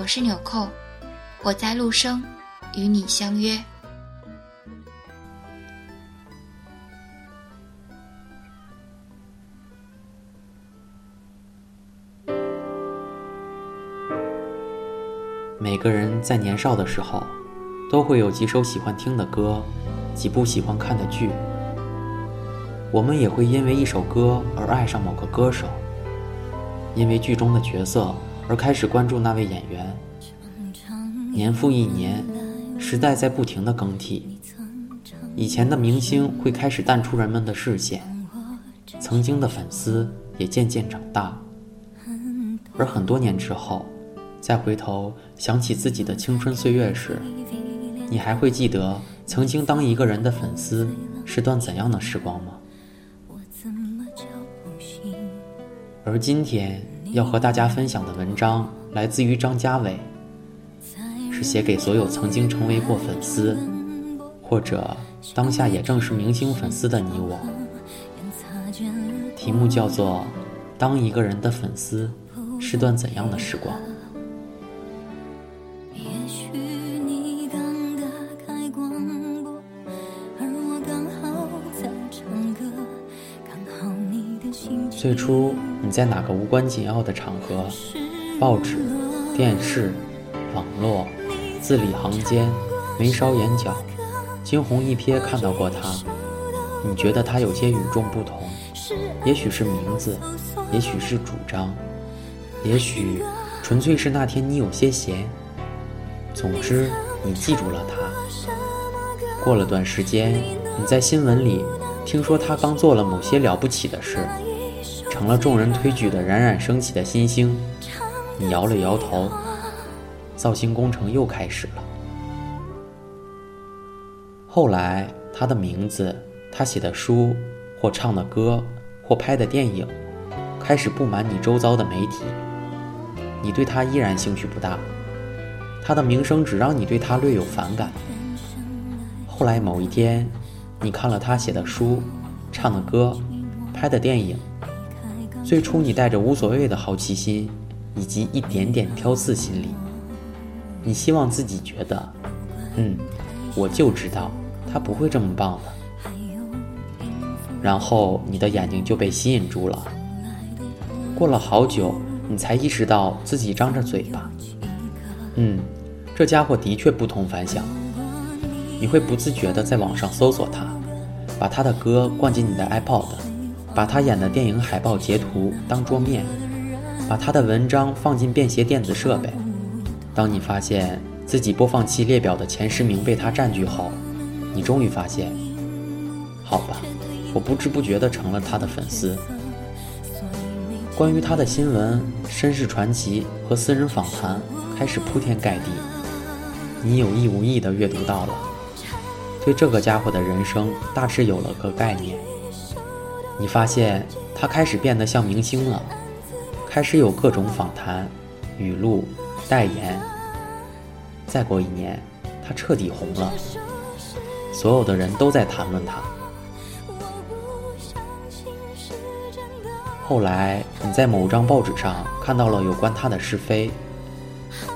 我是纽扣，我在陆生，与你相约。每个人在年少的时候，都会有几首喜欢听的歌，几部喜欢看的剧。我们也会因为一首歌而爱上某个歌手，因为剧中的角色。而开始关注那位演员。年复一年，时代在不停的更替，以前的明星会开始淡出人们的视线，曾经的粉丝也渐渐长大。而很多年之后，再回头想起自己的青春岁月时，你还会记得曾经当一个人的粉丝是段怎样的时光吗？而今天。要和大家分享的文章来自于张家伟，是写给所有曾经成为过粉丝，或者当下也正是明星粉丝的你我。题目叫做《当一个人的粉丝是段怎样的时光》。最初你在哪个无关紧要的场合，报纸、电视、网络、字里行间、眉梢眼角，惊鸿一瞥看到过他？你觉得他有些与众不同，也许是名字，也许是主张，也许纯粹是那天你有些闲。总之，你记住了他。过了段时间，你在新闻里听说他刚做了某些了不起的事。成了众人推举的冉冉升起的新星，你摇了摇头，造星工程又开始了。后来，他的名字、他写的书、或唱的歌、或拍的电影，开始布满你周遭的媒体。你对他依然兴趣不大，他的名声只让你对他略有反感。后来某一天，你看了他写的书、唱的歌、拍的电影。最初，你带着无所谓的好奇心，以及一点点挑刺心理，你希望自己觉得，嗯，我就知道他不会这么棒的。然后你的眼睛就被吸引住了。过了好久，你才意识到自己张着嘴巴，嗯，这家伙的确不同凡响。你会不自觉地在网上搜索他，把他的歌灌进你的 iPod。把他演的电影海报截图当桌面，把他的文章放进便携电子设备。当你发现自己播放器列表的前十名被他占据后，你终于发现，好吧，我不知不觉地成了他的粉丝。关于他的新闻、身世传奇和私人访谈开始铺天盖地，你有意无意地阅读到了，对这个家伙的人生大致有了个概念。你发现他开始变得像明星了，开始有各种访谈、语录、代言。再过一年，他彻底红了，所有的人都在谈论他。后来，你在某张报纸上看到了有关他的是非，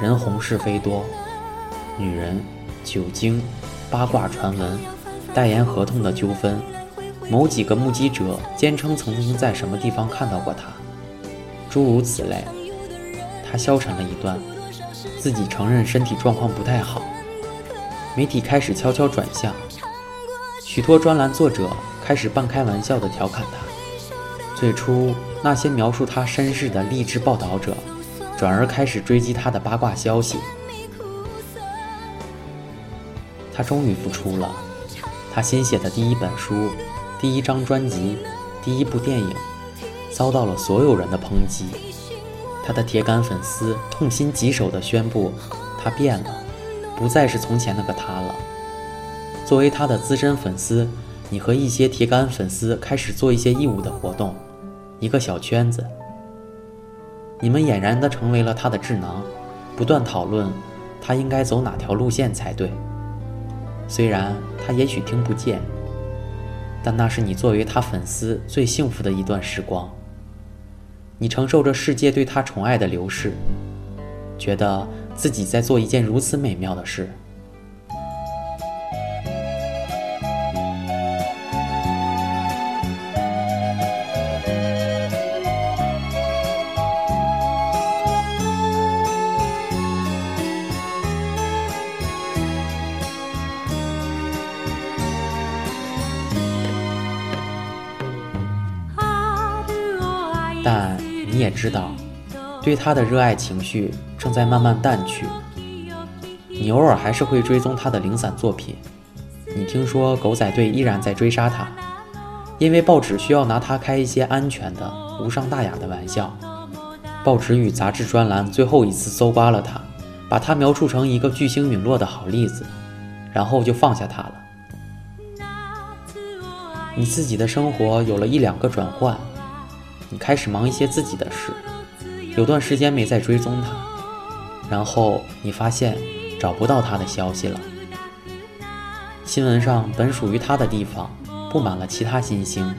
人红是非多，女人、酒精、八卦传闻、代言合同的纠纷。某几个目击者坚称曾经在什么地方看到过他，诸如此类。他消沉了一段，自己承认身体状况不太好，媒体开始悄悄转向，许多专栏作者开始半开玩笑地调侃他。最初，那些描述他身世的励志报道者，转而开始追击他的八卦消息。他终于复出了，他新写的第一本书、第一张专辑、第一部电影，遭到了所有人的抨击。他的铁杆粉丝痛心疾首地宣布，他变了，不再是从前那个他了。作为他的资深粉丝，你和一些铁杆粉丝开始做一些义务的活动，一个小圈子。你们俨然地成为了他的智囊，不断讨论他应该走哪条路线才对。虽然他也许听不见，但那是你作为他粉丝最幸福的一段时光。你承受着世界对他宠爱的流逝，觉得自己在做一件如此美妙的事。也知道，对他的热爱情绪正在慢慢淡去。你偶尔还是会追踪他的零散作品。你听说狗仔队依然在追杀他，因为报纸需要拿他开一些安全的、无伤大雅的玩笑。报纸与杂志专栏最后一次搜刮了他，把他描述成一个巨星陨落的好例子，然后就放下他了。你自己的生活有了一两个转换。你开始忙一些自己的事，有段时间没再追踪他，然后你发现找不到他的消息了。新闻上本属于他的地方布满了其他新星，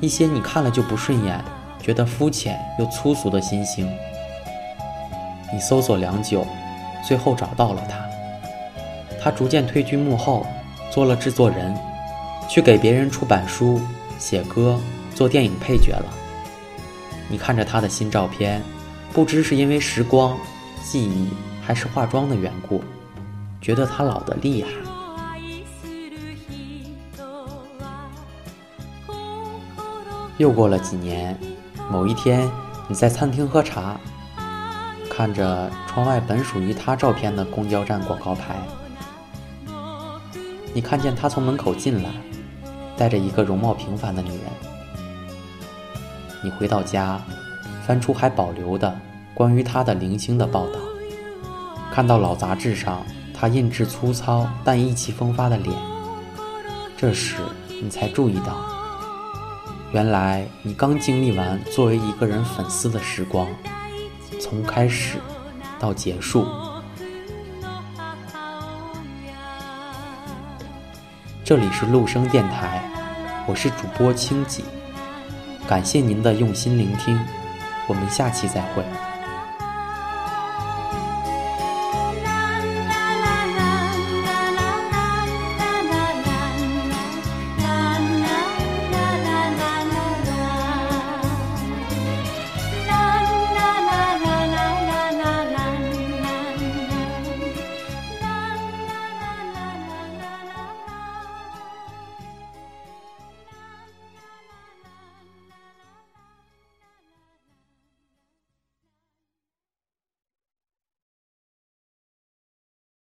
一些你看了就不顺眼、觉得肤浅又粗俗的新星。你搜索良久，最后找到了他。他逐渐退居幕后，做了制作人，去给别人出版书、写歌。做电影配角了。你看着他的新照片，不知是因为时光、记忆，还是化妆的缘故，觉得他老得厉害。又过了几年，某一天，你在餐厅喝茶，看着窗外本属于他照片的公交站广告牌，你看见他从门口进来，带着一个容貌平凡的女人。你回到家，翻出还保留的关于他的零星的报道，看到老杂志上他印制粗糙但意气风发的脸。这时你才注意到，原来你刚经历完作为一个人粉丝的时光，从开始到结束。这里是陆生电台，我是主播清几。感谢您的用心聆听，我们下期再会。